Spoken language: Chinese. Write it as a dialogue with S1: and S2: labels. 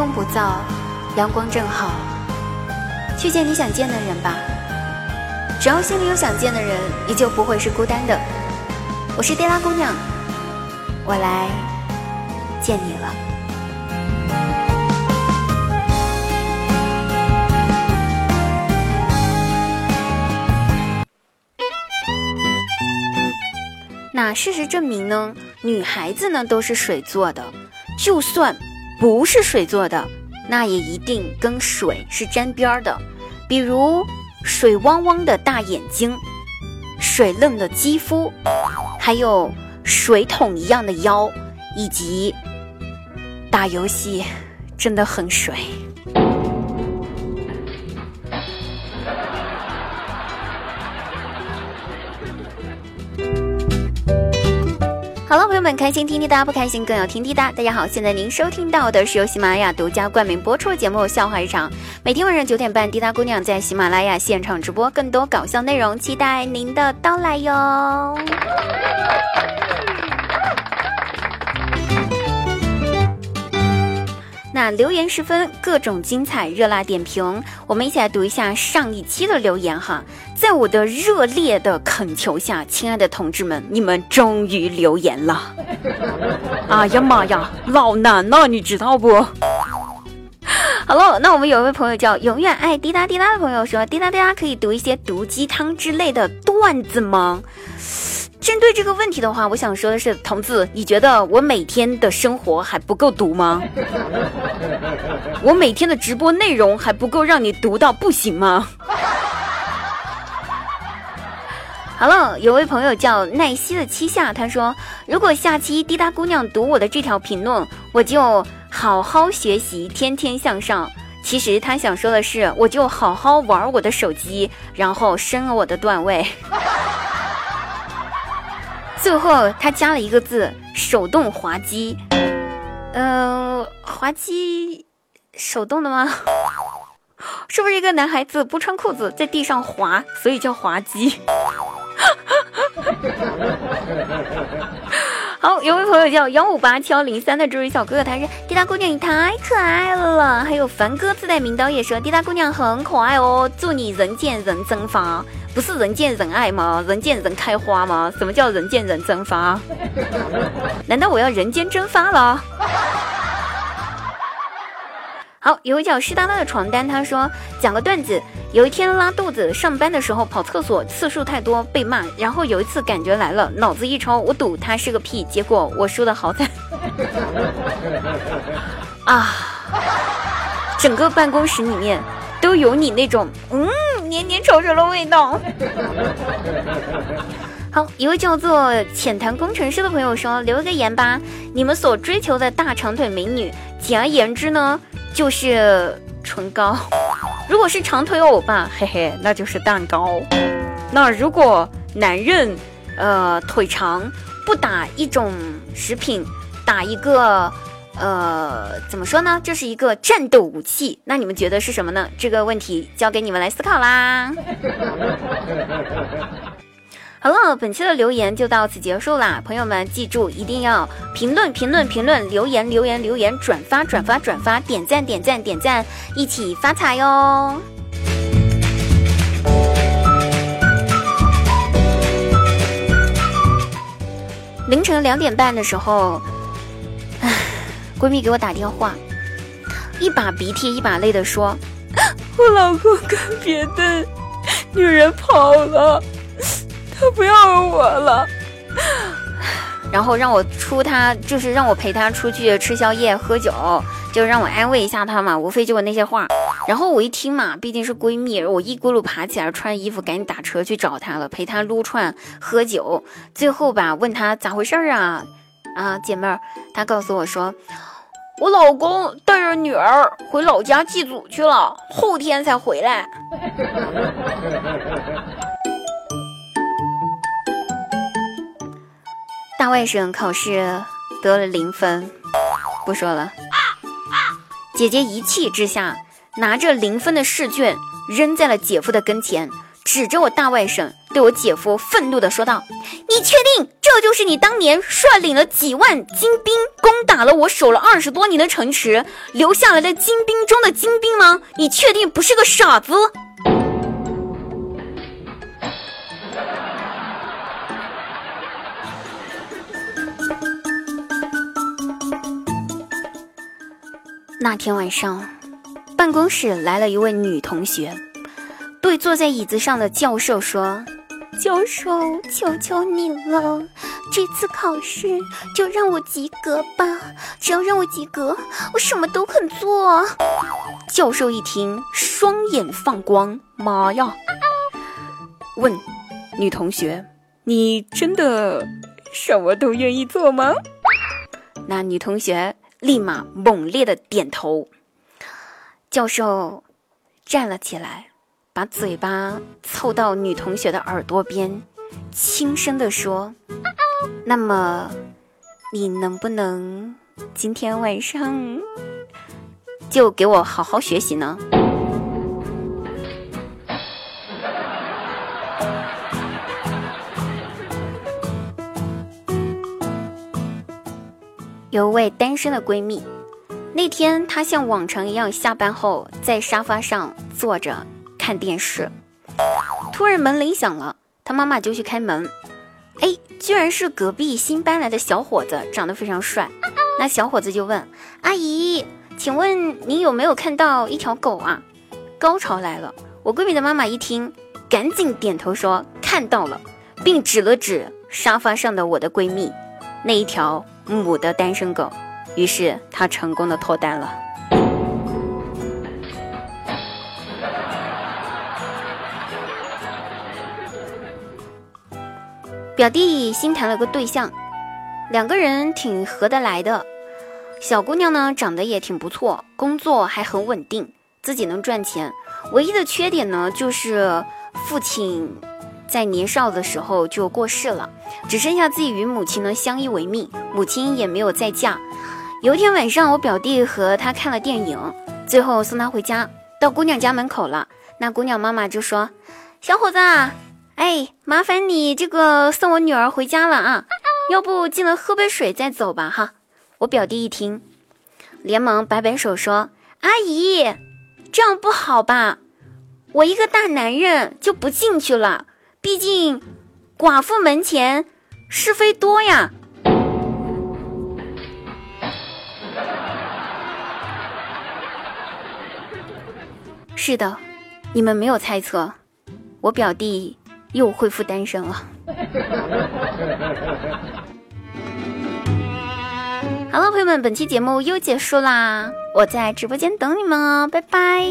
S1: 风不燥，阳光正好，去见你想见的人吧。只要心里有想见的人，你就不会是孤单的。我是黛拉姑娘，我来见你了。那事实证明呢，女孩子呢都是水做的，就算不是水做的，那也一定跟水是沾边的，比如水汪汪的大眼睛，水嫩的肌肤，还有水桶一样的腰，以及打游戏真的很水。好了，朋友们，开心听滴答，不开心更要听滴答。大家好，现在您收听到的是由喜马拉雅独家冠名播出的节目《笑话日常》，每天晚上九点半，滴答姑娘在喜马拉雅现场直播更多搞笑内容，期待您的到来哟。那留言十分，各种精彩，热辣点评，我们一起来读一下上一期的留言哈。在我的热烈的恳求下，亲爱的同志们，你们终于留言了。哎呀妈呀，老难了，你知道不？好了，那我们有一位朋友叫永远爱滴答滴答的朋友说，滴答滴答可以读一些毒鸡汤之类的段子吗？针对这个问题的话，我想说的是，同志，你觉得我每天的生活还不够毒吗？我每天的直播内容还不够让你读到不行吗？好了，有位朋友叫奈西的七夏，他说，如果下期滴答姑娘读我的这条评论，我就好好学习，天天向上。其实他想说的是，我就好好玩我的手机，然后升了我的段位。最后他加了一个字：手动滑稽。嗯，滑稽，手动的吗？是不是一个男孩子不穿裤子在地上滑，所以叫滑稽？好，有位朋友叫幺五八七幺零三的这位小哥哥，他说滴答姑娘，你太可爱了。还有凡哥自带名刀也说滴答姑娘很可爱哦，祝你人见人蒸发。不是人见人爱吗？人见人开花吗？什么叫人见人蒸发？难道我要人间蒸发了？好，有位叫湿哒哒的床单，他说讲个段子。有一天拉肚子，上班的时候跑厕所次数太多被骂，然后有一次感觉来了，脑子一抽，我赌他是个屁，结果我输的好惨。啊！整个办公室里面都有你那种嗯。黏黏稠稠的味道。好，一位叫做浅谈工程师的朋友说：“留个言吧，你们所追求的大长腿美女，简而言之呢，就是唇膏。如果是长腿欧巴，嘿嘿，那就是蛋糕。那如果男人，呃，腿长，不打一种食品，打一个。”呃，怎么说呢？这是一个战斗武器。那你们觉得是什么呢？这个问题交给你们来思考啦。好了，本期的留言就到此结束啦。朋友们，记住一定要评论、评论、评论，留言、留言、留言，转发、转发、转发，点赞、点赞、点赞，一起发财哟！凌晨两点半的时候。唉闺蜜给我打电话，一把鼻涕一把泪的说：“ 我老公跟别的女人跑了，他 不要我了。”然后让我出他，就是让我陪他出去吃宵夜、喝酒，就让我安慰一下他嘛，无非就我那些话。然后我一听嘛，毕竟是闺蜜，我一咕噜爬起来，穿衣服，赶紧打车去找她了，陪她撸串、喝酒。最后吧，问她咋回事啊？啊，姐妹儿，她告诉我说。我老公带着女儿回老家祭祖去了，后天才回来。大外甥考试得了零分，不说了。姐姐一气之下，拿着零分的试卷扔在了姐夫的跟前，指着我大外甥对我姐夫愤怒地说道：“你确定这就是你当年率领了几万精兵攻打了我守了二十多年的城池留下来的精兵中的精兵吗？你确定不是个傻子？”那天晚上，办公室来了一位女同学，对坐在椅子上的教授说：“教授，求求你了，这次考试就让我及格吧！只要让我及格，我什么都肯做。”教授一听，双眼放光：“妈呀！”问女同学：“你真的什么都愿意做吗？”那女同学。立马猛烈的点头。教授站了起来，把嘴巴凑到女同学的耳朵边，轻声的说：“那么，你能不能今天晚上就给我好好学习呢？”有位单身的闺蜜，那天她像往常一样下班后在沙发上坐着看电视，突然门铃响了，她妈妈就去开门，哎，居然是隔壁新搬来的小伙子，长得非常帅。那小伙子就问阿姨：“请问你有没有看到一条狗啊？”高潮来了，我闺蜜的妈妈一听，赶紧点头说看到了，并指了指沙发上的我的闺蜜，那一条。母的单身狗，于是他成功的脱单了。表弟新谈了个对象，两个人挺合得来的。小姑娘呢，长得也挺不错，工作还很稳定，自己能赚钱。唯一的缺点呢，就是父亲。在年少的时候就过世了，只剩下自己与母亲呢相依为命，母亲也没有再嫁。有一天晚上，我表弟和他看了电影，最后送他回家，到姑娘家门口了。那姑娘妈妈就说：“小伙子，啊哎，麻烦你这个送我女儿回家了啊，要不进来喝杯水再走吧哈。”我表弟一听，连忙摆摆手说：“阿姨，这样不好吧？我一个大男人就不进去了。”毕竟，寡妇门前是非多呀。是的，你们没有猜错，我表弟又恢复单身了。好了，朋友们，本期节目又结束啦，我在直播间等你们哦，拜拜。